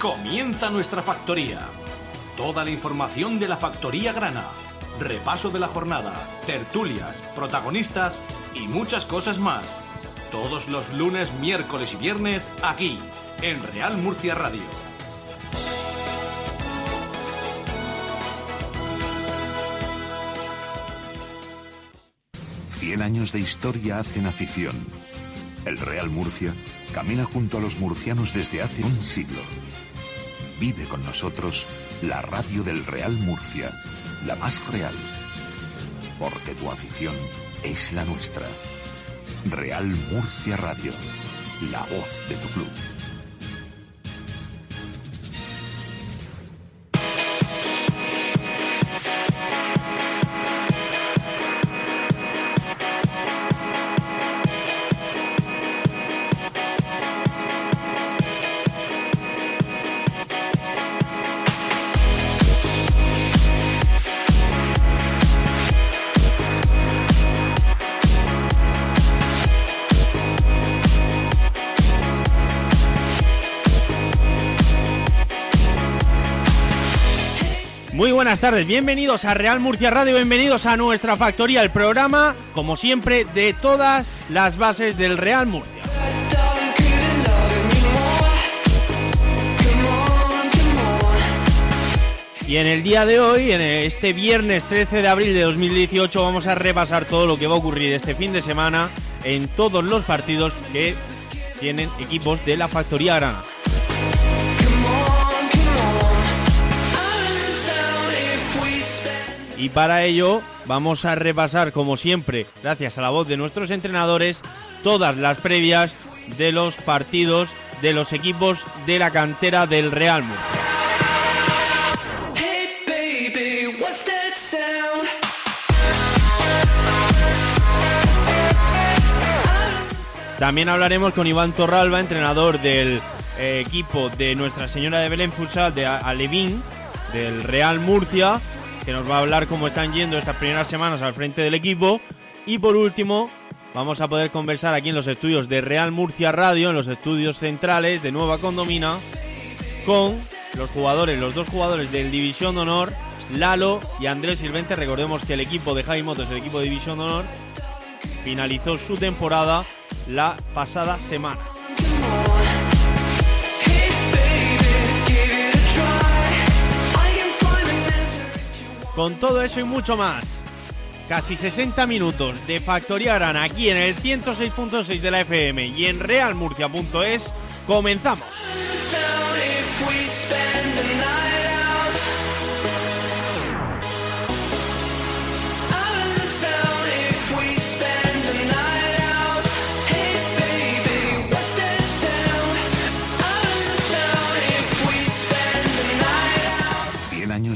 Comienza nuestra factoría. Toda la información de la factoría grana. Repaso de la jornada, tertulias, protagonistas y muchas cosas más. Todos los lunes, miércoles y viernes aquí, en Real Murcia Radio. Cien años de historia hacen afición. El Real Murcia camina junto a los murcianos desde hace un siglo Vive con nosotros la radio del Real Murcia, la más real. Porque tu afición es la nuestra. Real Murcia Radio, la voz de tu club. Buenas tardes, bienvenidos a Real Murcia Radio, bienvenidos a nuestra factoría, el programa, como siempre, de todas las bases del Real Murcia. Y en el día de hoy, en este viernes 13 de abril de 2018, vamos a repasar todo lo que va a ocurrir este fin de semana en todos los partidos que tienen equipos de la Factoría Grana. Y para ello vamos a repasar, como siempre, gracias a la voz de nuestros entrenadores, todas las previas de los partidos de los equipos de la cantera del Real Murcia. También hablaremos con Iván Torralba, entrenador del eh, equipo de Nuestra Señora de Belén Futsal de Alevín, del Real Murcia, que nos va a hablar cómo están yendo estas primeras semanas al frente del equipo. Y por último, vamos a poder conversar aquí en los estudios de Real Murcia Radio, en los estudios centrales de Nueva Condomina, con los jugadores, los dos jugadores del División Honor, Lalo y Andrés Silvente. Recordemos que el equipo de Jaime Motos, el equipo de División Honor, finalizó su temporada la pasada semana. Con todo eso y mucho más, casi 60 minutos de Factoría Grana aquí en el 106.6 de la FM y en realmurcia.es, comenzamos.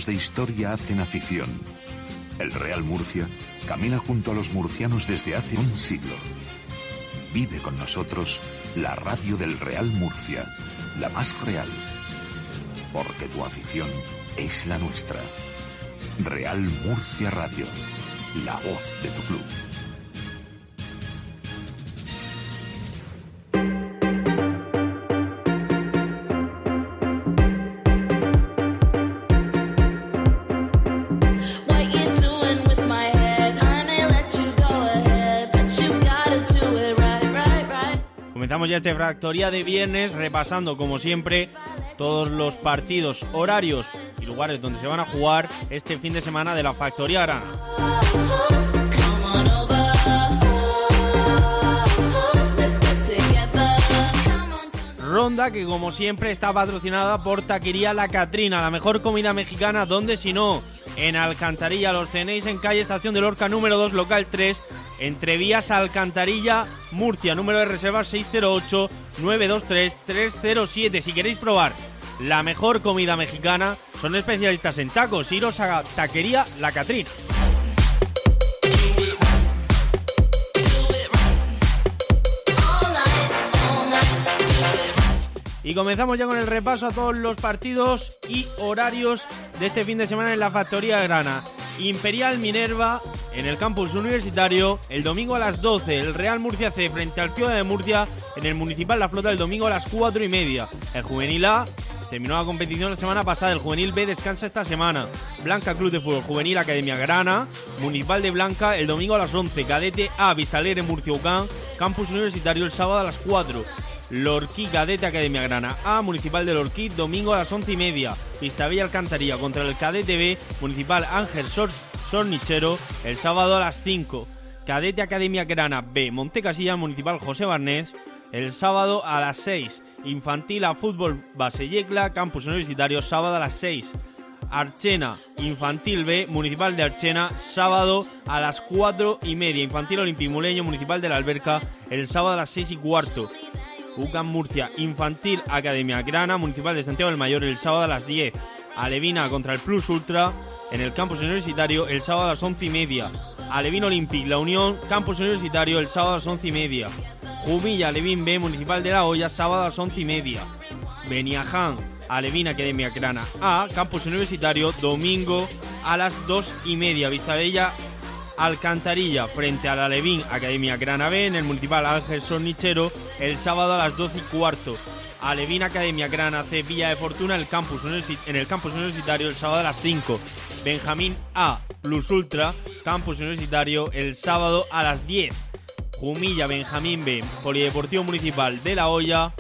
De historia hacen afición. El Real Murcia camina junto a los murcianos desde hace un siglo. Vive con nosotros la radio del Real Murcia, la más real. Porque tu afición es la nuestra. Real Murcia Radio, la voz de tu club. Ya esta Factoría de viernes repasando como siempre todos los partidos, horarios y lugares donde se van a jugar este fin de semana de la Factoría Grana. ronda que como siempre está patrocinada por Taquería La Catrina, la mejor comida mexicana, donde si no, en Alcantarilla los tenéis en calle Estación de Lorca número 2, local 3, entre vías Alcantarilla, Murcia, número de reserva 608-923-307. Si queréis probar la mejor comida mexicana, son especialistas en tacos, iros a Taquería La Catrina. Y comenzamos ya con el repaso a todos los partidos y horarios de este fin de semana en la Factoría Grana. Imperial Minerva en el campus universitario el domingo a las 12. El Real Murcia C frente al Ciudad de Murcia en el Municipal La Flota el domingo a las 4 y media. El Juvenil A terminó la competición la semana pasada. El Juvenil B descansa esta semana. Blanca Club de Fútbol Juvenil Academia Grana. Municipal de Blanca el domingo a las 11. Cadete A Murcia Ucán. Campus Universitario el sábado a las 4. Lorquí Cadete Academia Grana A, Municipal de Lorquí, domingo a las once y media. Vistabella Alcantarilla contra el Cadete B, Municipal Ángel Sor Sornichero, el sábado a las 5. Cadete Academia Grana B, Montecasilla, Municipal José Barnés, el sábado a las 6. Infantil a Fútbol Base Yecla, Campus Universitario, sábado a las 6. Archena, Infantil B, Municipal de Archena, sábado a las 4 y media. Infantil Olimpimuleño, Municipal de la Alberca, el sábado a las 6 y cuarto. UCAM Murcia, Infantil Academia Grana, Municipal de Santiago del Mayor, el sábado a las 10. Alevina contra el Plus Ultra en el campus universitario el sábado a las 11 y media. Alevin Olympic, La Unión, campus universitario el sábado a las 11 y media. Jumilla, Alevin B, Municipal de La Hoya, sábado a las 11 y media. Beniaján, Alevin Academia Grana A, campus universitario, domingo a las 2 y media. Vistabella Alcantarilla frente a la Levín Academia Grana B en el Municipal Ángel Sornichero el sábado a las 12 y cuarto. Alevín Academia Grana C Villa de Fortuna el campus en el campus universitario el sábado a las 5. Benjamín A Plus Ultra campus universitario el sábado a las 10. Jumilla Benjamín B Polideportivo Municipal de La Hoya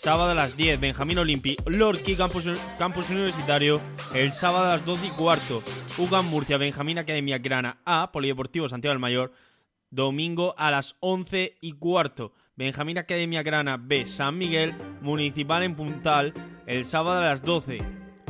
sábado a las 10, Benjamín Olimpi, Lorqui, campus, Universitario, el sábado a las 12 y cuarto, UGAM Murcia, Benjamín Academia Grana A, Polideportivo Santiago del Mayor, domingo a las 11 y cuarto, Benjamín Academia Grana B, San Miguel, Municipal en Puntal, el sábado a las 12,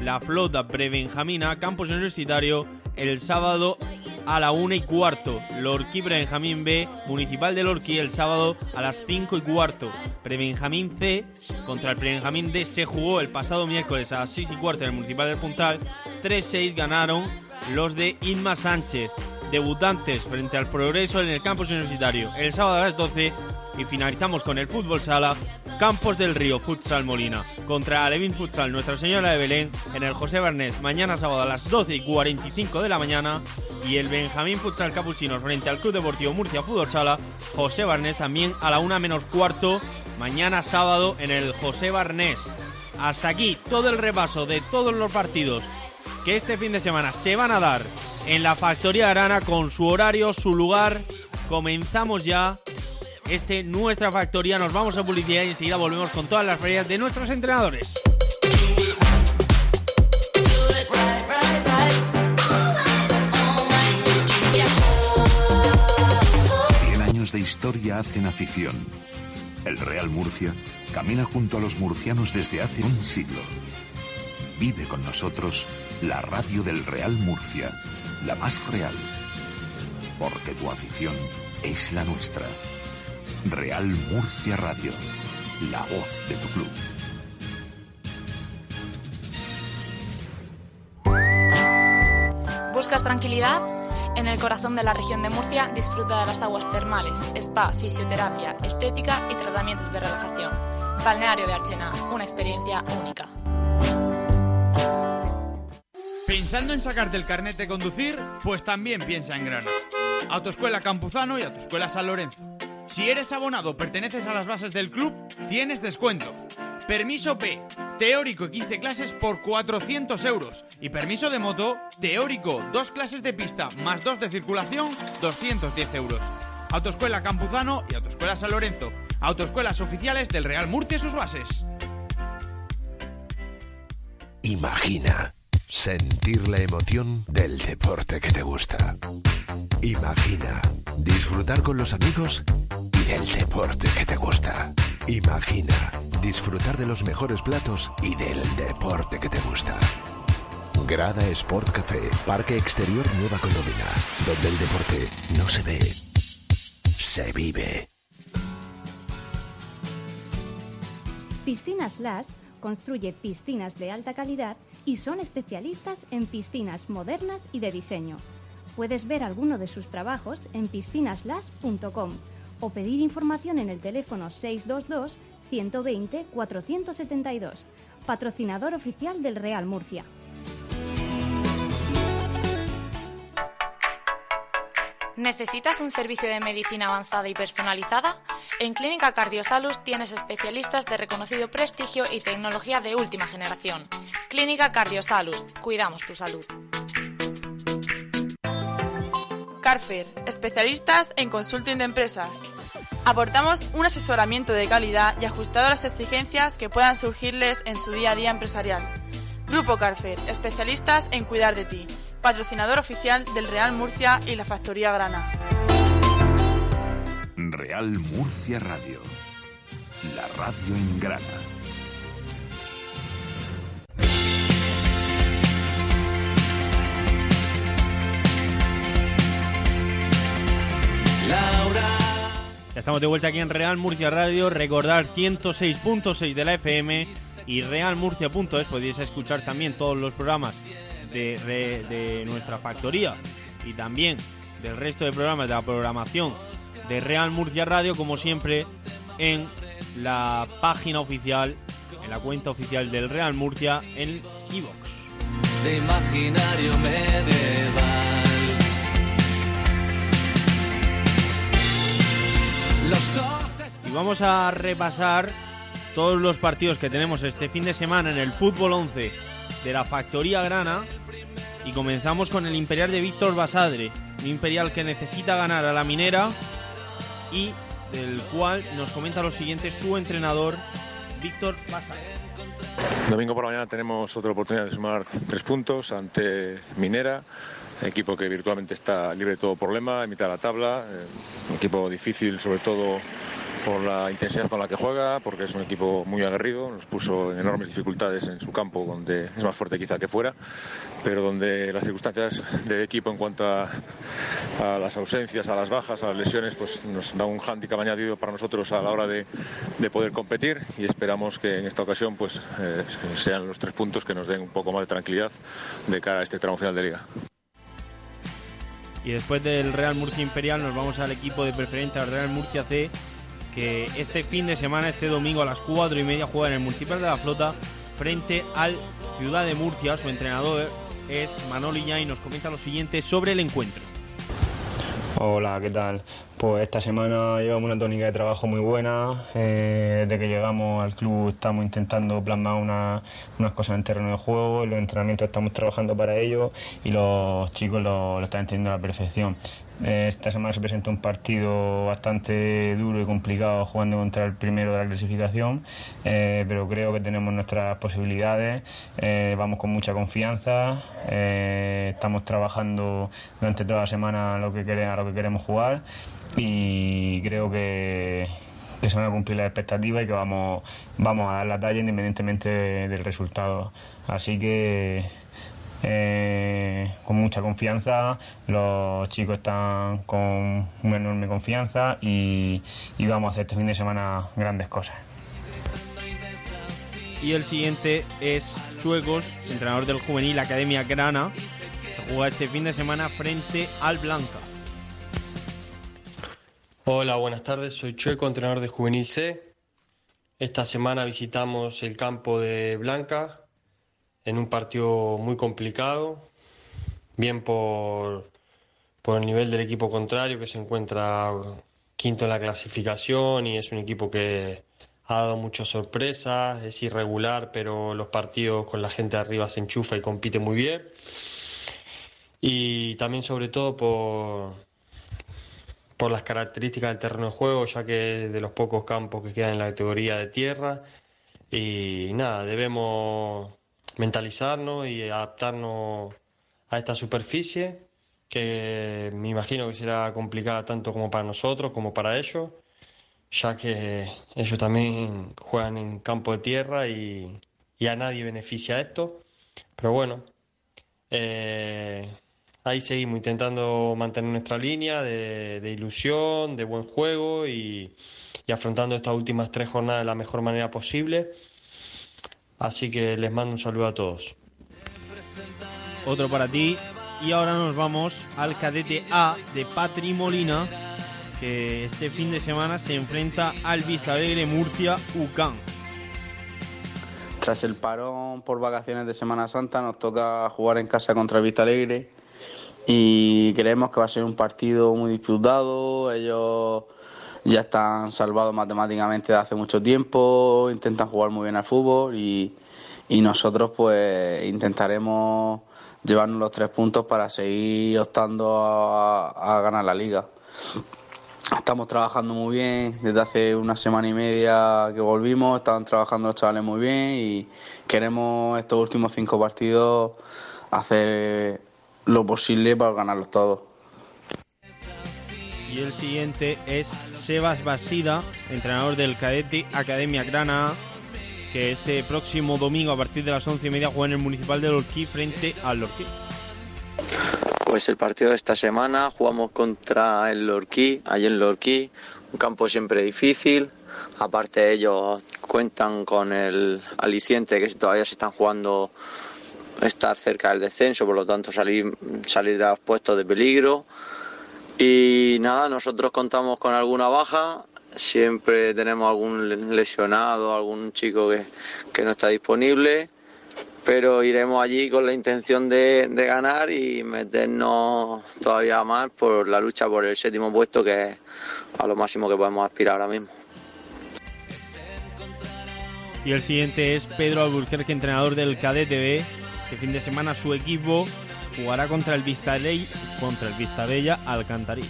La Flota Pre-Benjamina, campus universitario, el sábado a la 1 y cuarto. Lorquí Benjamín B, Municipal de Lorquí, el sábado a las 5 y cuarto. Prebenjamín C contra el Prebenjamín D se jugó el pasado miércoles a las 6 y cuarto en el Municipal del Puntal. 3-6 ganaron los de Inma Sánchez. Debutantes frente al Progreso en el campus universitario el sábado a las 12 y finalizamos con el fútbol sala Campos del Río Futsal Molina contra Alevin Futsal Nuestra Señora de Belén en el José Bernés mañana sábado a las 12 y 45 de la mañana y el Benjamín Futsal Capuchinos frente al Club Deportivo Murcia Fútbol Sala José Barnés también a la 1 menos cuarto mañana sábado en el José Barnés. Hasta aquí todo el repaso de todos los partidos que este fin de semana se van a dar en la Factoría Arana con su horario, su lugar. Comenzamos ya este Nuestra Factoría. Nos vamos a publicidad y enseguida volvemos con todas las ferias de nuestros entrenadores. 100 años de historia hacen afición. El Real Murcia camina junto a los murcianos desde hace un siglo. Vive con nosotros la radio del Real Murcia, la más real. Porque tu afición es la nuestra. Real Murcia Radio, la voz de tu club. ¿Buscas tranquilidad? En el corazón de la región de Murcia disfruta de las aguas termales, spa, fisioterapia, estética y tratamientos de relajación. Balneario de Archena, una experiencia única. ¿Pensando en sacarte el carnet de conducir? Pues también piensa en Grana. Autoescuela Campuzano y Autoescuela San Lorenzo. Si eres abonado perteneces a las bases del club, tienes descuento. Permiso P, teórico y 15 clases por 400 euros. Y permiso de moto, teórico, dos clases de pista más dos de circulación, 210 euros. Autoescuela Campuzano y Autoescuela San Lorenzo. Autoescuelas oficiales del Real Murcia y sus bases. Imagina sentir la emoción del deporte que te gusta. Imagina disfrutar con los amigos y del deporte que te gusta. Imagina disfrutar de los mejores platos y del deporte que te gusta. Grada Sport Café, Parque Exterior Nueva Condomina, donde el deporte no se ve, se vive. Piscinas Las construye piscinas de alta calidad y son especialistas en piscinas modernas y de diseño. Puedes ver alguno de sus trabajos en piscinaslas.com o pedir información en el teléfono 622 120 472, patrocinador oficial del Real Murcia. ¿Necesitas un servicio de medicina avanzada y personalizada? En Clínica Cardiosalus tienes especialistas de reconocido prestigio y tecnología de última generación. Clínica Cardiosalus, cuidamos tu salud. Carfer, especialistas en consulting de empresas. Aportamos un asesoramiento de calidad y ajustado a las exigencias que puedan surgirles en su día a día empresarial. Grupo Carfer, especialistas en cuidar de ti, patrocinador oficial del Real Murcia y la Factoría Grana. Real Murcia Radio. La radio en grana. Ya estamos de vuelta aquí en Real Murcia Radio. Recordar 106.6 de la FM y realmurcia.es. Podéis escuchar también todos los programas de, de nuestra factoría y también del resto de programas de la programación de Real Murcia Radio, como siempre, en la página oficial, en la cuenta oficial del Real Murcia en iVox. de imaginario medieval. Los dos Y vamos a repasar todos los partidos que tenemos este fin de semana en el fútbol 11 de la Factoría Grana. Y comenzamos con el Imperial de Víctor Basadre. Un Imperial que necesita ganar a la Minera y del cual nos comenta lo siguiente su entrenador, Víctor Basadre. Domingo por la mañana tenemos otra oportunidad de sumar tres puntos ante Minera, equipo que virtualmente está libre de todo problema, en mitad de la tabla, eh, equipo difícil sobre todo por la intensidad con la que juega, porque es un equipo muy aguerrido, nos puso en enormes dificultades en su campo, donde es más fuerte quizá que fuera, pero donde las circunstancias del equipo en cuanto a, a las ausencias, a las bajas, a las lesiones, pues nos da un hándicap añadido para nosotros a la hora de, de poder competir y esperamos que en esta ocasión pues eh, sean los tres puntos que nos den un poco más de tranquilidad de cara a este tramo final de liga. Y después del Real Murcia Imperial nos vamos al equipo de preferente, al Real Murcia C, este fin de semana, este domingo a las 4 y media, juega en el Municipal de la Flota frente al Ciudad de Murcia. Su entrenador es Manoli y nos comenta lo siguiente sobre el encuentro. Hola, ¿qué tal? Pues esta semana llevamos una tónica de trabajo muy buena. eh, desde que llegamos al club estamos intentando plasmar una- unas cosas en terreno de juego. En los entrenamientos estamos trabajando para ello y los chicos lo, lo están entendiendo a la perfección. Eh, esta semana se presenta un partido bastante duro y complicado jugando contra el primero de la clasificación, eh, pero creo que tenemos nuestras posibilidades. eh, vamos con mucha confianza. estamos trabajando durante toda la semana a lo que, queremos jugar y creo que, se van a cumplir las expectativas y que vamos, vamos a dar la talla independientemente de- del resultado. Así que eh, con mucha confianza, los chicos están con una enorme confianza y, y vamos a hacer este fin de semana grandes cosas. Y el siguiente es Chuecos, entrenador del juvenil Academia Grana, que juega este fin de semana frente al Blanca. Hola, buenas tardes. Soy Chueco, entrenador de Juvenil C. Esta semana visitamos el campo de Blanca en un partido muy complicado, bien por, por el nivel del equipo contrario que se encuentra quinto en la clasificación y es un equipo que ha dado muchas sorpresas, es irregular, pero los partidos con la gente arriba se enchufa y compite muy bien. Y también sobre todo por, por las características del terreno de juego, ya que es de los pocos campos que quedan en la categoría de tierra. Y nada, debemos mentalizarnos y adaptarnos a esta superficie, que me imagino que será complicada tanto como para nosotros como para ellos. ya que ellos también juegan en campo de tierra y, y a nadie beneficia esto. Pero bueno, eh, ahí seguimos intentando mantener nuestra línea de, de ilusión, de buen juego y, y afrontando estas últimas tres jornadas de la mejor manera posible. Así que les mando un saludo a todos. Otro para ti. Y ahora nos vamos al cadete A de Patri Molina, que este fin de semana se enfrenta al Vista Alegre Murcia UCAN. Tras el parón por vacaciones de Semana Santa nos toca jugar en casa contra el Vista Alegre y creemos que va a ser un partido muy disputado. Ellos ya están salvados matemáticamente de hace mucho tiempo, intentan jugar muy bien al fútbol y, y nosotros pues intentaremos llevarnos los tres puntos para seguir optando a, ganar la liga. Estamos trabajando muy bien desde hace una semana y media que volvimos, están trabajando los chavales muy bien y queremos estos últimos cinco partidos hacer lo posible para ganarlos todos. Y el siguiente es Sebas Bastida, entrenador del cadete Academia Grana, que este próximo domingo a partir de las once y media juega en el Municipal de Lorquí frente al Lorquí. Pues el partido de esta semana jugamos contra el Lorquí, allí en Lorquí, un campo siempre difícil. Aparte ellos cuentan con el aliciente que todavía se están jugando estar cerca del descenso, por lo tanto salir, salir de los puestos de peligro. Y nada, nosotros contamos con alguna baja, siempre tenemos algún lesionado, algún chico que, que no está disponible pero iremos allí con la intención de, de, ganar y meternos todavía más por la lucha por el séptimo puesto, que es a lo máximo que podemos aspirar ahora mismo. Y el siguiente es Pedro Alburquerque, entrenador del Cadete B. Este fin de semana su equipo jugará contra el Vistaley, contra el Vistabella Alcantarilla.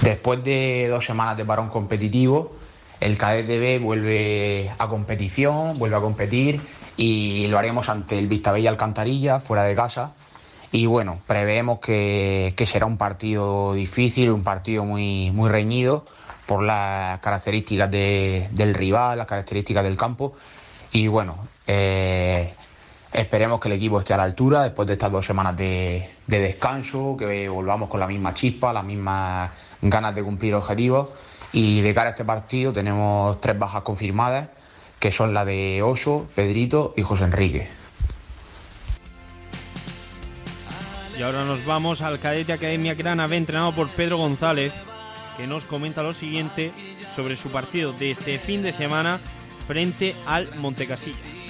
Después de dos semanas de parón competitivo, el Cadete B vuelve a competición, vuelve a competir y lo haremos ante el Vistabella Alcantarilla, fuera de casa. Y bueno, preveemos que, será un partido difícil, un partido muy, muy reñido por las características de, del rival, las características del campo. Y bueno, eh, esperemos que el equipo esté a la altura después de estas dos semanas de, de descanso, que volvamos con la misma chispa, las mismas ganas de cumplir objetivos. Y de cara a este partido tenemos tres bajas confirmadas que son la de Oso, Pedrito y José Enrique. Y ahora nos vamos al cadete Academia Grana B, entrenado por Pedro González, que nos comenta lo siguiente sobre su partido de este fin de semana frente al Montecasilla.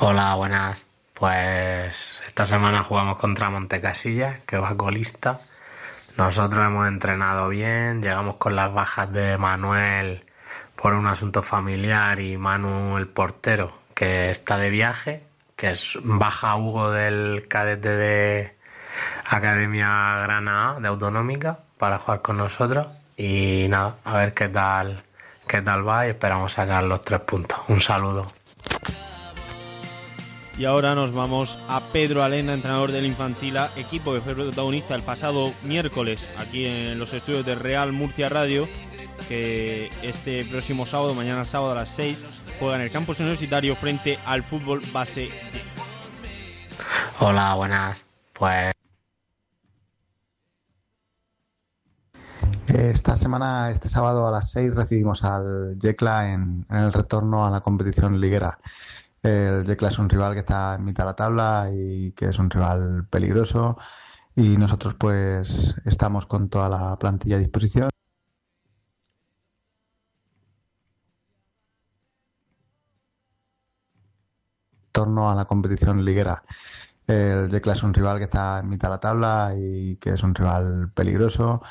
Hola, buenas. Pues esta semana jugamos contra Montecasilla, que va colista. Nosotros hemos entrenado bien, llegamos con las bajas de Manuel por un asunto familiar y Manu el portero que está de viaje, que es baja Hugo del cadete de Academia Grana de Autonómica para jugar con nosotros y nada, a ver qué tal qué tal va y esperamos sacar los tres puntos. Un saludo. Y ahora nos vamos a Pedro Alena, entrenador del Infantila, equipo que fue protagonista el pasado miércoles aquí en los estudios de Real Murcia Radio que este próximo sábado, mañana sábado a las 6, juega en el campus universitario frente al fútbol base. Hola, buenas. Pues. Esta semana, este sábado a las 6, recibimos al Yecla en, en, el retorno a la competición liguera. El Yecla es un rival que está en mitad de la tabla y que es un rival peligroso. Y nosotros, pues, estamos con toda la plantilla a disposición. torno a la competición liguera. El Yecla es un rival que está en mitad de la tabla y que es un rival peligroso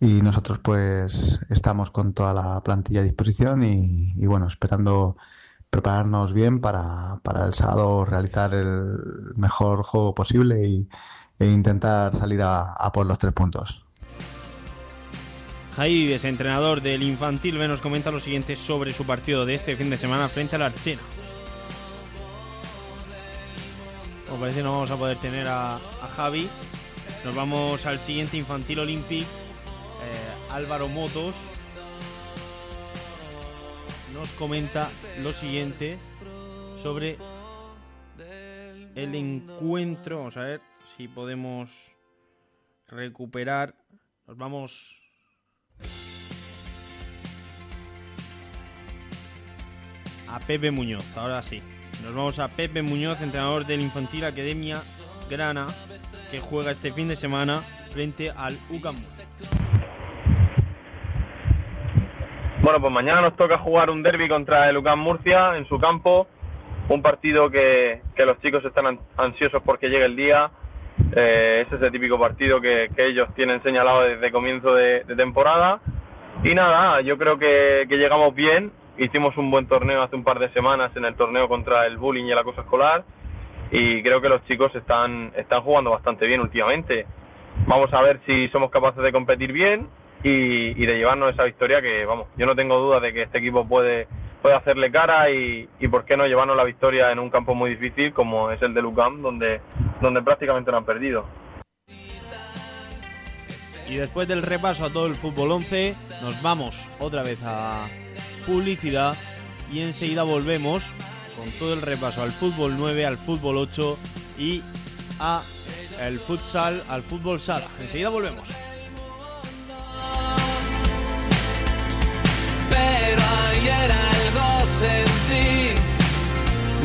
y nosotros pues estamos con toda la plantilla a disposición y, y bueno, esperando prepararnos bien para, para, el sábado realizar el mejor juego posible y, e intentar salir a, a por los tres puntos. Javi Vives, entrenador del infantil, nos comenta lo siguiente sobre su partido de este fin de semana frente a la Archena. Como parece no vamos a poder tener a, a Javi. Nos vamos al siguiente Infantil Olympic. Eh, Álvaro Motos, nos comenta lo siguiente sobre el encuentro. Vamos a ver si podemos recuperar. Nos vamos. A Pepe Muñoz, ahora sí. Nos vamos a Pepe Muñoz, entrenador del Infantil Academia Grana, que juega este fin de semana frente al UCAM. Bueno, pues mañana nos toca jugar un derby contra el UCAM Murcia en su campo. Un partido que, que los chicos están an- ansiosos porque llegue el día. Eh, es ese típico partido que, que ellos tienen señalado desde comienzo de, de temporada. Y nada, yo creo que, que llegamos bien. Hicimos un buen torneo hace un par de semanas en el torneo contra el bullying y el acoso escolar. Y creo que los chicos están, están jugando bastante bien últimamente. Vamos a ver si somos capaces de competir bien y, de llevarnos esa victoria que, vamos, yo no tengo duda de que este equipo puede, puede hacerle cara y, y por qué no llevarnos la victoria en un campo muy difícil como es el de Lucam, donde, donde prácticamente no han perdido. Y después del repaso a todo el fútbol 11, nos vamos otra vez a publicidad y enseguida volvemos con todo el repaso al fútbol 9, al fútbol 8 y a el futsal, al fútbol sala. Enseguida volvemos. Pero ayer algo sentí,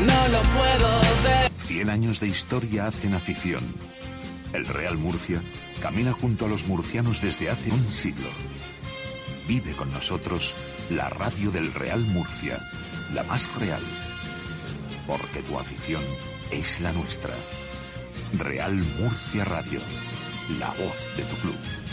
no lo puedo ver. 100 años de historia hacen afición. El Real Murcia camina junto a los murcianos desde hace un siglo. Vive con nosotros la radio del Real Murcia, la más real. Porque tu afición es la nuestra. Real Murcia Radio, la voz de tu club.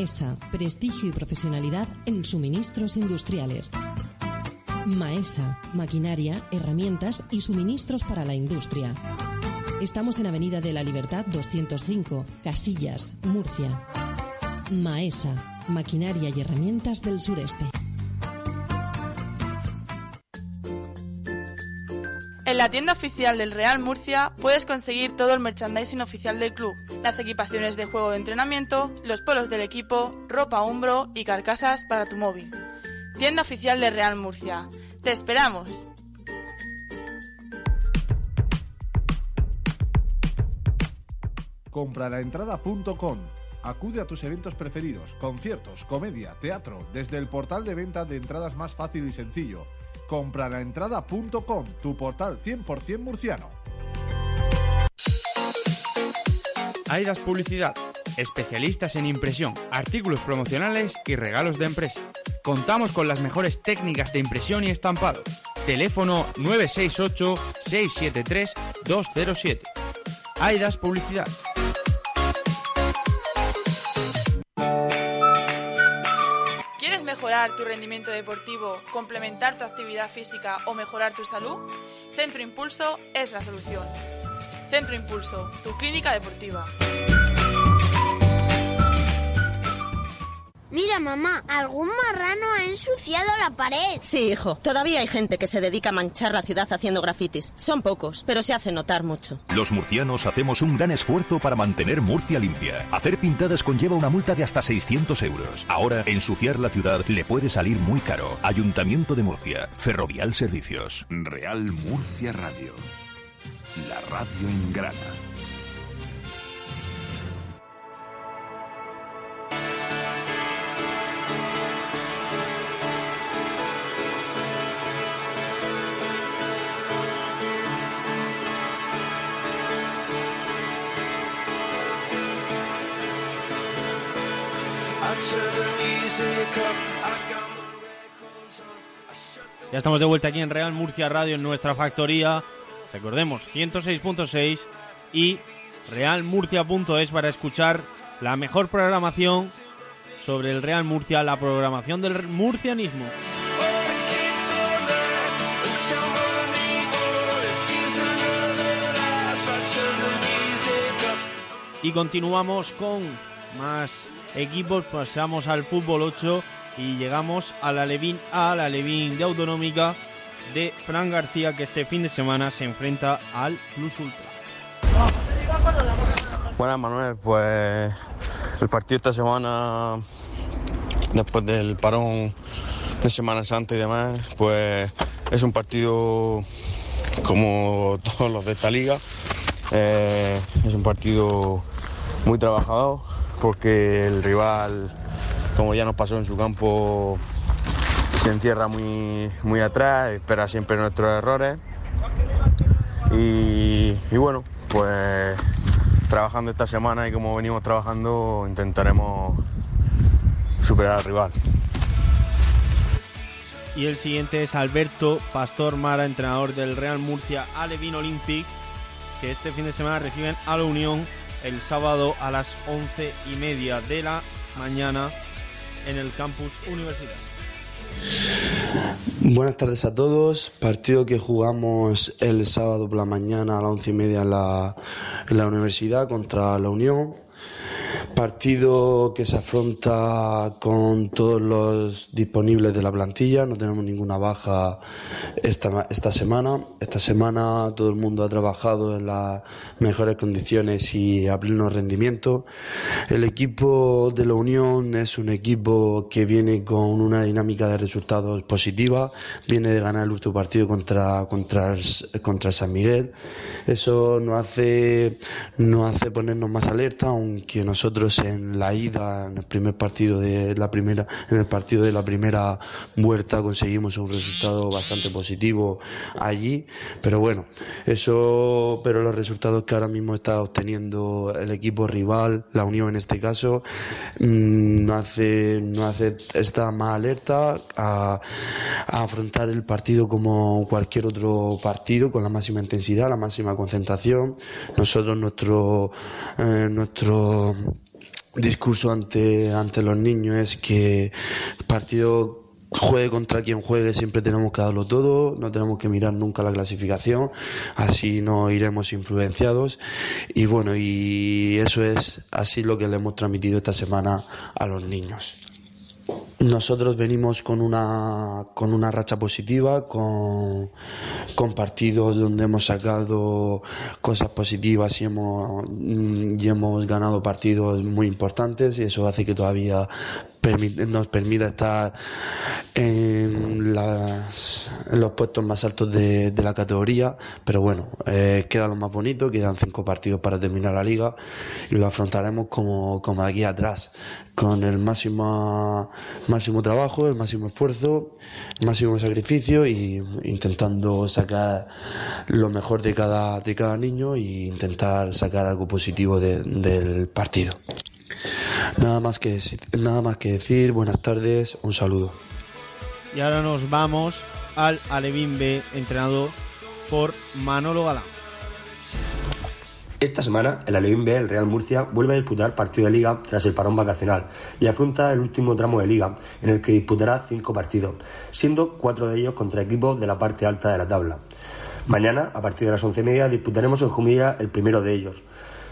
Maesa, prestigio y profesionalidad en suministros industriales. Maesa, maquinaria, herramientas y suministros para la industria. Estamos en Avenida de la Libertad 205, Casillas, Murcia. Maesa, maquinaria y herramientas del sureste. La tienda oficial del Real Murcia puedes conseguir todo el merchandising oficial del club, las equipaciones de juego de entrenamiento, los polos del equipo, ropa hombro y carcasas para tu móvil. Tienda oficial del Real Murcia. ¡Te esperamos! Compralaentrada.com Acude a tus eventos preferidos, conciertos, comedia, teatro, desde el portal de venta de entradas más fácil y sencillo. Compralaentrada.com, tu portal 100% murciano. Aidas Publicidad, especialistas en impresión, artículos promocionales y regalos de empresa. Contamos con las mejores técnicas de impresión y estampado. Teléfono 968-673-207. Aidas Publicidad. Tu rendimiento deportivo, complementar tu actividad física o mejorar tu salud? Centro Impulso es la solución. Centro Impulso, tu clínica deportiva. Mira, mamá, algún marrano ha ensuciado la pared. Sí, hijo. Todavía hay gente que se dedica a manchar la ciudad haciendo grafitis. Son pocos, pero se hace notar mucho. Los murcianos hacemos un gran esfuerzo para mantener Murcia limpia. Hacer pintadas conlleva una multa de hasta 600 euros. Ahora, ensuciar la ciudad le puede salir muy caro. Ayuntamiento de Murcia. Ferrovial Servicios. Real Murcia Radio, la radio en grana. Ya estamos de vuelta aquí en Real Murcia Radio en nuestra factoría. Recordemos, 106.6 y realmurcia.es para escuchar la mejor programación sobre el Real Murcia, la programación del murcianismo. Y continuamos con más equipos, pasamos al fútbol 8 y llegamos a la Levín A, la Levín de Autonómica de Fran García que este fin de semana se enfrenta al Plus Ultra. Buenas Manuel, pues el partido esta semana, después del parón de Semana Santa y demás, pues es un partido como todos los de esta liga. Eh, es un partido muy trabajado porque el rival, como ya nos pasó en su campo, se entierra muy, muy atrás, espera siempre nuestros errores. Y, y bueno, pues trabajando esta semana y como venimos trabajando intentaremos superar al rival. Y el siguiente es Alberto Pastor Mara, entrenador del Real Murcia Alevín Olympic, que este fin de semana reciben a la Unión el sábado a las once y media de la mañana en el campus. Buenas tardes a todos. Partido que jugamos el sábado por la mañana a las once y media en la universidad contra la Unión. Partido que se afronta con todos los disponibles de la plantilla, no tenemos ninguna baja esta, esta semana. Esta semana todo el mundo ha trabajado en las mejores condiciones y a pleno rendimiento. El equipo de la Unión es un equipo que viene con una dinámica de resultados positiva, viene de ganar el último partido contra, contra, contra San Miguel. Eso nos hace, nos hace ponernos más alerta, aunque nosotros en la ida, en el primer partido de la primera, en el partido de la primera vuelta conseguimos un resultado bastante positivo allí, pero bueno, eso, pero los resultados que ahora mismo está obteniendo el equipo rival, la Unión en este caso, mm, no hace, no hace, está más alerta a, a afrontar el partido como cualquier otro partido, con la máxima intensidad, la máxima concentración. Nosotros nuestro, eh, nuestro discurso ante, ante los niños es que partido juegue contra quien juegue, siempre tenemos que darlo todo, no tenemos que mirar nunca la clasificación, así no iremos influenciados. Y bueno, y eso es así lo que le hemos transmitido esta semana a los niños. Nosotros venimos con una, con una racha positiva, con, con partidos donde hemos sacado cosas positivas y hemos, mm, y hemos ganado partidos muy importantes y eso hace que todavía nos permita estar en, las- los puestos más altos de, de la categoría. Pero bueno, eh, queda lo más bonito, quedan cinco partidos para terminar la liga y lo afrontaremos como, como aquí atrás, con el máximo, máximo trabajo, el máximo esfuerzo, el máximo sacrificio y intentando sacar lo mejor de cada, de cada niño e intentar sacar algo positivo de- del partido. Nada más que nada más que decir, buenas tardes, un saludo. Y ahora nos vamos al Alevín B, entrenado por Manolo Galán. Esta semana, el Alevín B, el Real Murcia, vuelve a disputar partido de liga tras el parón vacacional y afronta el último tramo de liga, en el que disputará cinco partidos, siendo cuatro de ellos contra equipos de la parte alta de la tabla. Mañana, a partir de las once y media, disputaremos en Jumilla el primero de ellos.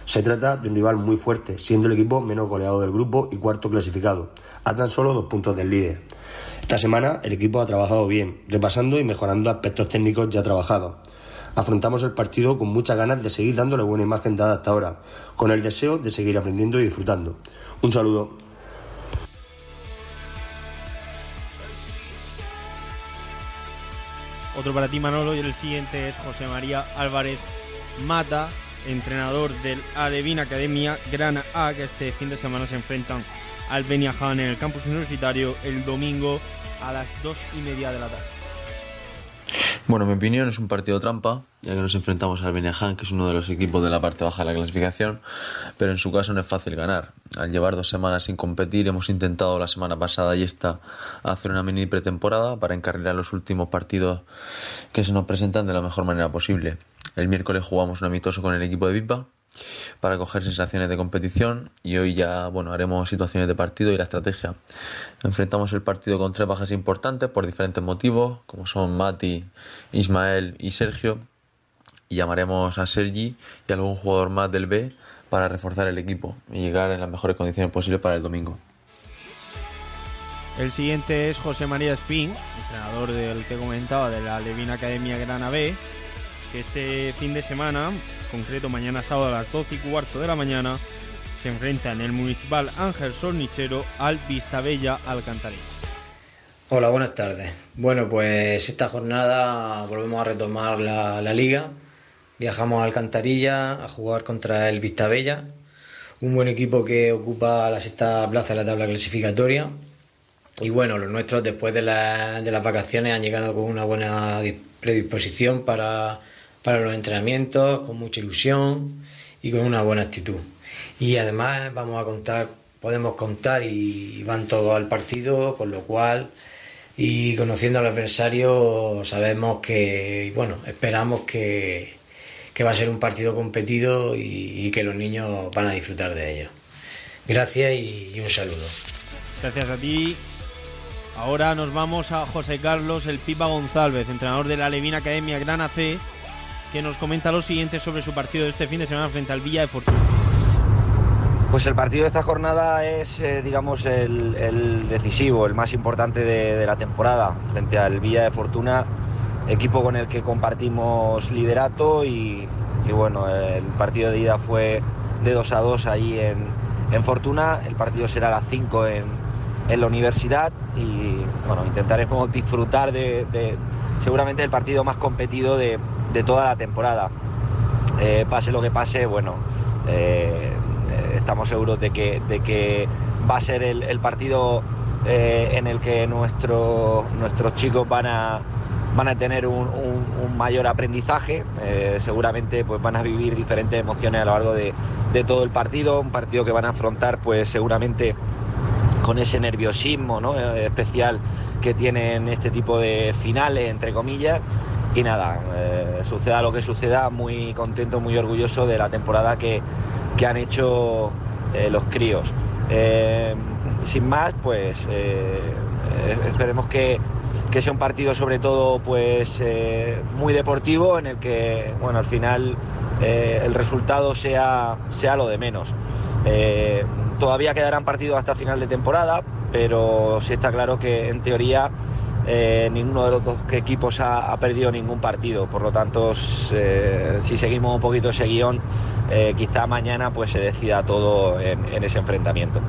Se trata de un rival muy fuerte, siendo el equipo menos goleado del grupo y cuarto clasificado, a tan solo dos puntos del líder. Esta semana el equipo ha trabajado bien, repasando y mejorando aspectos técnicos ya trabajados. Afrontamos el partido con muchas ganas de seguir dándole buena imagen dada hasta ahora, con el deseo de seguir aprendiendo y disfrutando. Un saludo. Otro para ti, Manolo, y el siguiente es José María Álvarez Mata, entrenador del Alevín Academia Grana A, que este fin de semana se enfrentan al Beniahan en el campus universitario el domingo a las dos y media de la tarde. Bueno, en mi opinión es un partido trampa, ya que nos enfrentamos al Benejan, que es uno de los equipos de la parte baja de la clasificación, pero en su caso no es fácil ganar. Al llevar dos semanas sin competir, hemos intentado la semana pasada y esta hacer una mini pretemporada para encarrilar los últimos partidos que se nos presentan de la mejor manera posible. El miércoles jugamos un amistoso con el equipo de Vipa para coger sensaciones de competición y hoy ya bueno haremos situaciones de partido y la estrategia. Enfrentamos el partido con tres bajas importantes por diferentes motivos, como son Mati, Ismael y Sergio, y llamaremos a Sergi y algún jugador más del B para reforzar el equipo y llegar en las mejores condiciones posibles para el domingo. El siguiente es José María Spin, entrenador del que comentaba de la Levina Academia Grana B, que este fin de semana, concreto mañana sábado a las 12 y cuarto de la mañana, se enfrenta en el Municipal Ángel Sornichero al Vistabella Alcantarilla. Hola, buenas tardes. Bueno, pues esta jornada volvemos a retomar la, la liga. Viajamos a Alcantarilla a jugar contra el Vistabella, un buen equipo que ocupa la sexta plaza de la tabla clasificatoria. Y bueno, los nuestros después de, la- de las vacaciones han llegado con una buena di- predisposición para, para los entrenamientos, con mucha ilusión y con una buena actitud. Y además vamos a contar, podemos contar y van todos al partido, con lo cual y conociendo al adversario sabemos que, bueno, esperamos que, que va a ser un partido competido y, que los niños van a disfrutar de ello. Gracias y, un saludo. Gracias a ti. Ahora nos vamos a José Carlos El Pipa González, entrenador de la Levina Academia Gran C, que nos comenta lo siguiente sobre su partido de este fin de semana frente al Villa de Fortuna. Pues el partido de esta jornada es, eh, digamos, el, decisivo, el más importante de, la temporada, frente al Villa de Fortuna, equipo con el que compartimos liderato y, bueno, el partido de ida fue de 2 a 2 ahí en, en Fortuna, el partido será a las 5 en, en la universidad y bueno, intentaremos disfrutar de seguramente el partido más competido de, de toda la temporada. Eh, pase lo que pase, bueno, eh, estamos seguros de que, de que va a ser el, partido eh, en el que nuestro- nuestros chicos van a, van a tener un, un- mayor aprendizaje, seguramente pues van a vivir diferentes emociones a lo largo de, de todo el partido, un partido que van a afrontar pues seguramente con ese nerviosismo ¿no? Especial que tienen este tipo de finales, entre comillas. Y nada, eh, suceda lo que suceda, muy contento, muy orgulloso de la temporada que, que han hecho eh, los críos. Eh, sin más, pues esperemos que, que sea un partido sobre todo pues muy deportivo en el que bueno al final el resultado sea, sea lo de menos. Todavía quedarán partidos hasta final de temporada, pero sí está claro que en teoría eh, ninguno de los dos equipos ha, ha perdido ningún partido. Por lo tanto, eh, si seguimos un poquito ese guion, eh, quizá mañana pues se decida todo en, en ese enfrentamiento.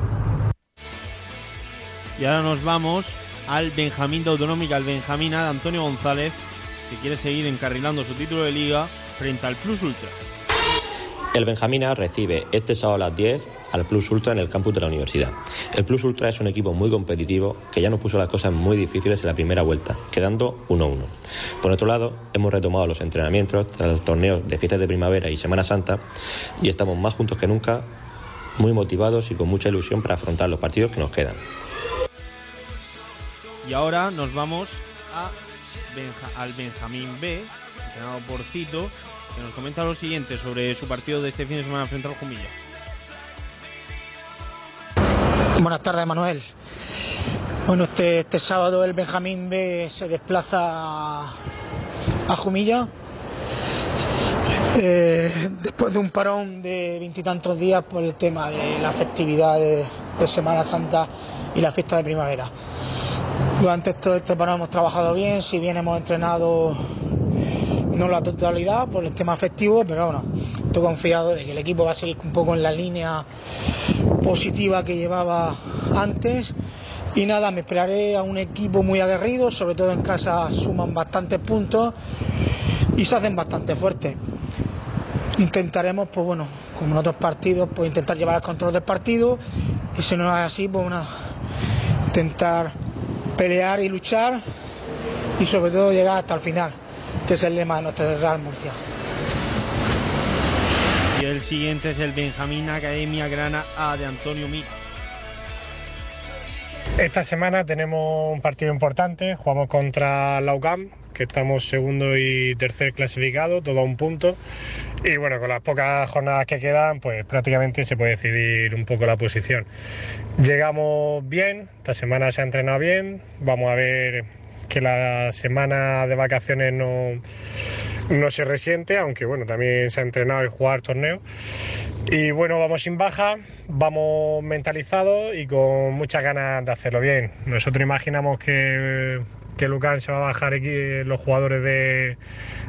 Y ahora nos vamos al Benjamín de Autonómica, al Benjamín A de Antonio González, que quiere seguir encarrilando su título de liga frente al Plus Ultra. El Benjamina recibe este sábado a las 10 al Plus Ultra en el campus de la universidad. El Plus Ultra es un equipo muy competitivo que ya nos puso las cosas muy difíciles en la primera vuelta, quedando 1-1. Por otro lado, hemos retomado los entrenamientos tras los torneos de fiestas de primavera y Semana Santa y estamos más juntos que nunca, muy motivados y con mucha ilusión para afrontar los partidos que nos quedan. Y ahora nos vamos al Benjamín B, entrenado por Cito, que nos comenta lo siguiente sobre su partido de este fin de semana frente al Jumilla. Buenas tardes, Manuel. Bueno, este, este sábado el Benjamín B se desplaza a, Jumilla. Eh, después de un parón de veintitantos días por el tema de la festividad de, de Semana Santa y la fiesta de primavera. Durante todo este parón hemos trabajado bien, si bien hemos entrenado no la totalidad por el tema festivo, pero bueno, estoy confiado de que el equipo va a seguir un poco en la línea positiva que llevaba antes. Y nada, me esperaré a un equipo muy aguerrido, sobre todo en casa suman bastantes puntos y se hacen bastante fuertes. Intentaremos, pues bueno, como en otros partidos, pues intentar llevar el control del partido y si no es así, pues una, intentar pelear y luchar y sobre todo llegar hasta el final, que es el lema de nuestro Real Murcia. Y el siguiente es el Benjamín Academia Grana A de Antonio Mir. Esta semana tenemos un partido importante, jugamos contra la UCAM, que estamos segundo y tercer clasificado, todo a un punto. Y bueno, con las pocas jornadas que quedan, pues prácticamente se puede decidir un poco la posición. Llegamos bien, esta semana se ha entrenado bien, vamos a ver que la semana de vacaciones no, no se resiente, aunque bueno, también se ha entrenado y jugar torneo. Y bueno, vamos sin baja, vamos mentalizados y con muchas ganas de hacerlo bien. Nosotros imaginamos que, que se va a bajar aquí los jugadores de,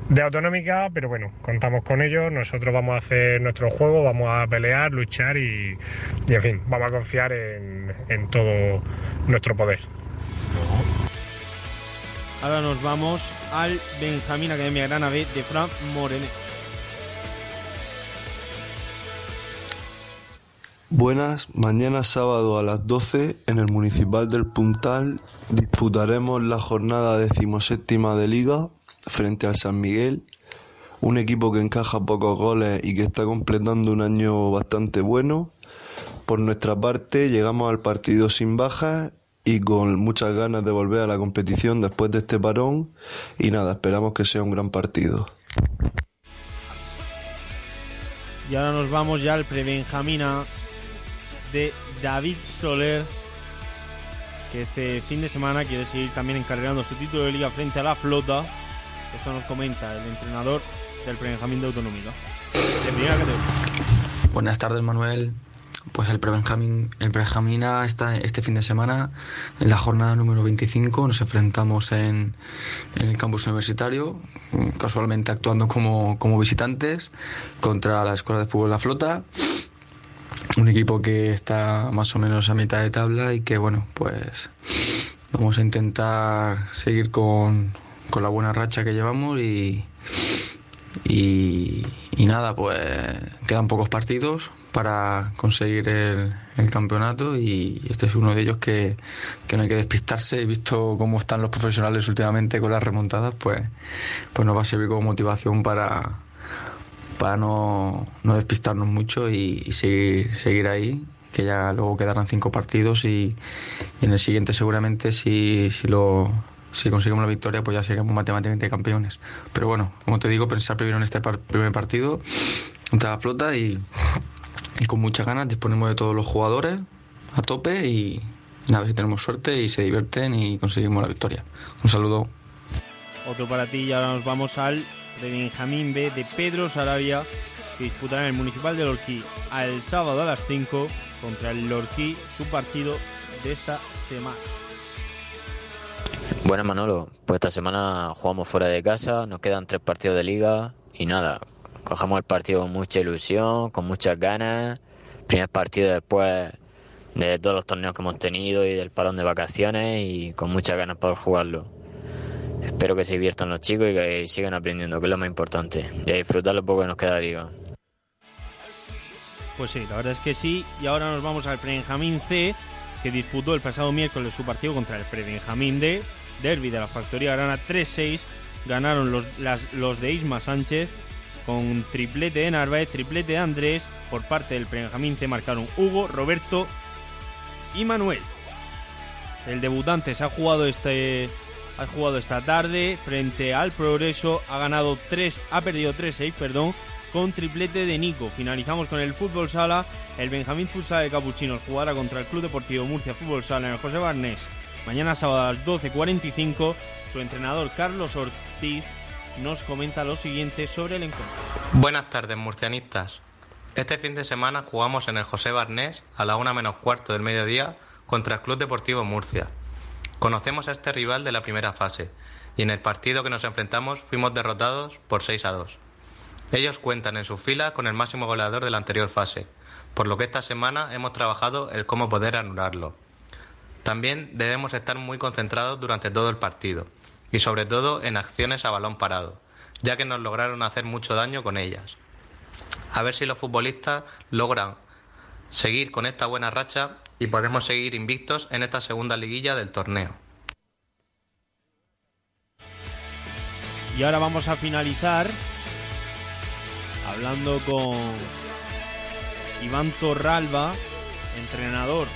de Autonómica, pero bueno, contamos con ellos, nosotros vamos a hacer nuestro juego, vamos a pelear, luchar y, y en fin, vamos a confiar en, en todo nuestro poder. Ahora nos vamos al Benjamín Academia Grana de Fran Morenet. Buenas, mañana sábado a las 12 en el Municipal del Puntal disputaremos la jornada decimoséptima de Liga frente al San Miguel, un equipo que encaja pocos goles y que está completando un año bastante bueno. Por nuestra parte llegamos al partido sin bajas y con muchas ganas de volver a la competición después de este parón y nada, esperamos que sea un gran partido. Y ahora nos vamos ya al Prebenjamina de David Soler, que este fin de semana quiere seguir también encargando su título de liga frente a la flota. Esto nos comenta el entrenador del Prebenjamín de Autonómica. De primera categoría. Buenas tardes, Manuel. Pues el Prebenjamín, el está este fin de semana en la jornada número 25. Nos enfrentamos en, en el campus universitario, casualmente actuando como, como visitantes contra la Escuela de Fútbol La Flota. Un equipo que está más o menos a mitad de tabla y que, bueno, pues vamos a intentar seguir con, con la buena racha que llevamos y, y, nada, pues quedan pocos partidos para conseguir el, campeonato y este es uno de ellos que, que no hay que despistarse. He visto cómo están los profesionales últimamente con las remontadas, pues, pues nos va a servir como motivación para, para no, no despistarnos mucho y, y seguir, seguir ahí que ya luego quedarán cinco partidos y, y en el siguiente seguramente si, si lo si conseguimos la victoria pues ya seríamos matemáticamente campeones. Pero bueno como te digo pensar primero en este primer partido contra la flota y, con muchas ganas disponemos de todos los jugadores a tope y nada, si tenemos suerte y se divierten y conseguimos la victoria. Un saludo. Otro para ti y ahora nos vamos al Benjamín B de Pedro Sarabia, que disputará en el Municipal de Lorquí al sábado a las 5 contra el Lorquí, su partido de esta semana. Buenas Manolo, pues esta semana jugamos fuera de casa, nos quedan tres partidos de liga y nada, cogemos el partido con mucha ilusión, con muchas ganas, primer partido después de todos los torneos que hemos tenido y del parón de vacaciones y con muchas ganas por jugarlo. Espero que se diviertan los chicos y que sigan aprendiendo, que es lo más importante, y a disfrutar lo poco que nos queda de liga. Pues sí, la verdad es que sí. Y ahora nos vamos al Prebenjamín C, que disputó el pasado miércoles su partido contra el Prebenjamín D, derby de la Factoría Grana 3-6. Ganaron los, los de Isma Sánchez con triplete de Narváez, triplete de Andrés. Por parte del Prebenjamín C marcaron Hugo, Roberto y Manuel. El debutante se ha jugado este ha jugado esta tarde frente al Progreso, ha ganado 3, ha perdido 3-6, perdón, con triplete de Nico. Finalizamos con el fútbol sala. El Benjamín Futsal de Capuchinos jugará contra el Club Deportivo Murcia Fútbol Sala en el José Barnés. Mañana sábado a las 12.45. Su entrenador Carlos Ortiz nos comenta lo siguiente sobre el encuentro. Buenas tardes, murcianistas. Este fin de semana jugamos en el José Barnés a la una menos cuarto del mediodía contra el Club Deportivo Murcia. Conocemos a este rival de la primera fase y en el partido que nos enfrentamos fuimos derrotados por 6 a 2. Ellos cuentan en sus filas con el máximo goleador de la anterior fase, por lo que esta semana hemos trabajado el cómo poder anularlo. También debemos estar muy concentrados durante todo el partido y sobre todo en acciones a balón parado, ya que nos lograron hacer mucho daño con ellas. A ver si los futbolistas logran seguir con esta buena racha y podemos seguir invictos en esta segunda liguilla del torneo. Y ahora vamos a finalizar hablando con Iván Torralba, entrenador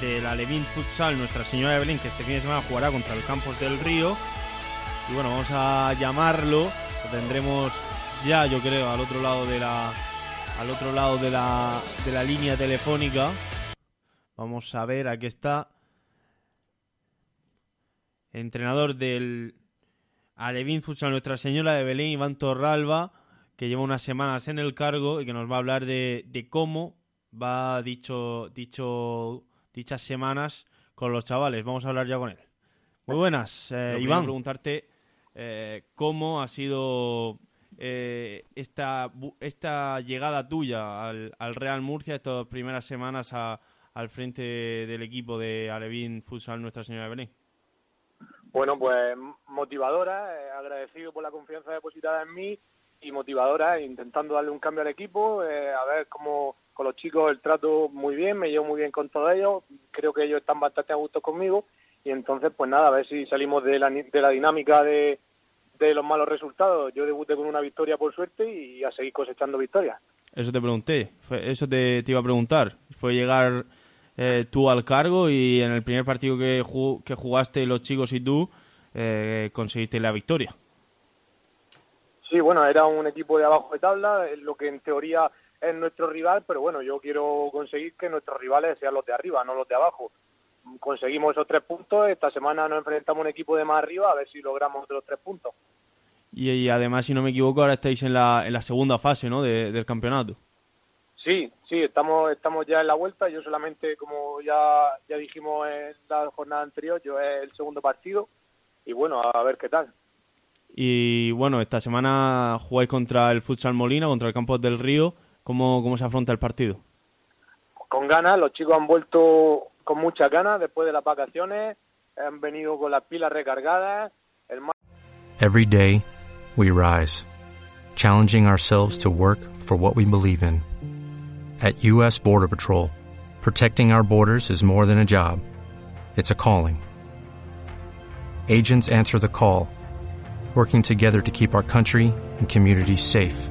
del Alevín Futsal Nuestra Señora de Belén, que este fin de semana jugará contra el Campos del Río. Y bueno, vamos a llamarlo, lo tendremos ya, yo creo, al otro lado de la al otro lado de la, de la línea telefónica. Vamos a ver, aquí está. Entrenador del Alevín Futsal Nuestra Señora de Belén, Iván Torralba, que lleva unas semanas en el cargo y que nos va a hablar de, de cómo va dicho, dicho, dichas semanas con los chavales. Vamos a hablar ya con él. Muy buenas, eh, Iván. preguntarte eh, cómo ha sido eh, esta, bu- esta llegada tuya al, al Real Murcia, estas primeras semanas a- al frente del equipo de Alevín Futsal Nuestra Señora de Belén. Bueno, pues motivadora, eh, agradecido por la confianza depositada en mí y motivadora, intentando darle un cambio al equipo, eh, a ver cómo con los chicos el trato muy bien, me llevo muy bien con todos ellos, creo que ellos están bastante a gusto conmigo y entonces pues nada, a ver si salimos de la, de la dinámica de, de los malos resultados. Yo debuté con una victoria por suerte y a seguir cosechando victorias. Eso te pregunté, fue- eso te, te iba a preguntar. Fue llegar eh, tú al cargo y en el primer partido que, que jugaste los chicos y tú eh, conseguiste la victoria. Sí, bueno, era un equipo de abajo de tabla, lo que en teoría es nuestro rival, pero bueno, yo quiero conseguir que nuestros rivales sean los de arriba, no los de abajo. Conseguimos esos tres puntos, esta semana nos enfrentamos a un equipo de más arriba, a ver si logramos otros tres puntos. Y, y además, si no me equivoco, ahora estáis en la, en la segunda fase ¿no? de- del campeonato. Sí, sí, estamos, estamos ya en la vuelta, yo solamente, como ya, ya dijimos en la jornada anterior, yo es el segundo partido y bueno, a ver qué tal. Y bueno, esta semana jugáis contra el Futsal Molina, contra el Campos del Río. ¿Cómo, cómo se afronta el partido? Con ganas, los chicos han vuelto con muchas ganas después de las vacaciones, han venido con las pilas recargadas, el Every day, we rise, challenging ourselves to work for what we believe in. At U.S. Border Patrol, protecting our borders is more than a job, it's a calling. Agents answer the call, working together to keep our country and communities safe.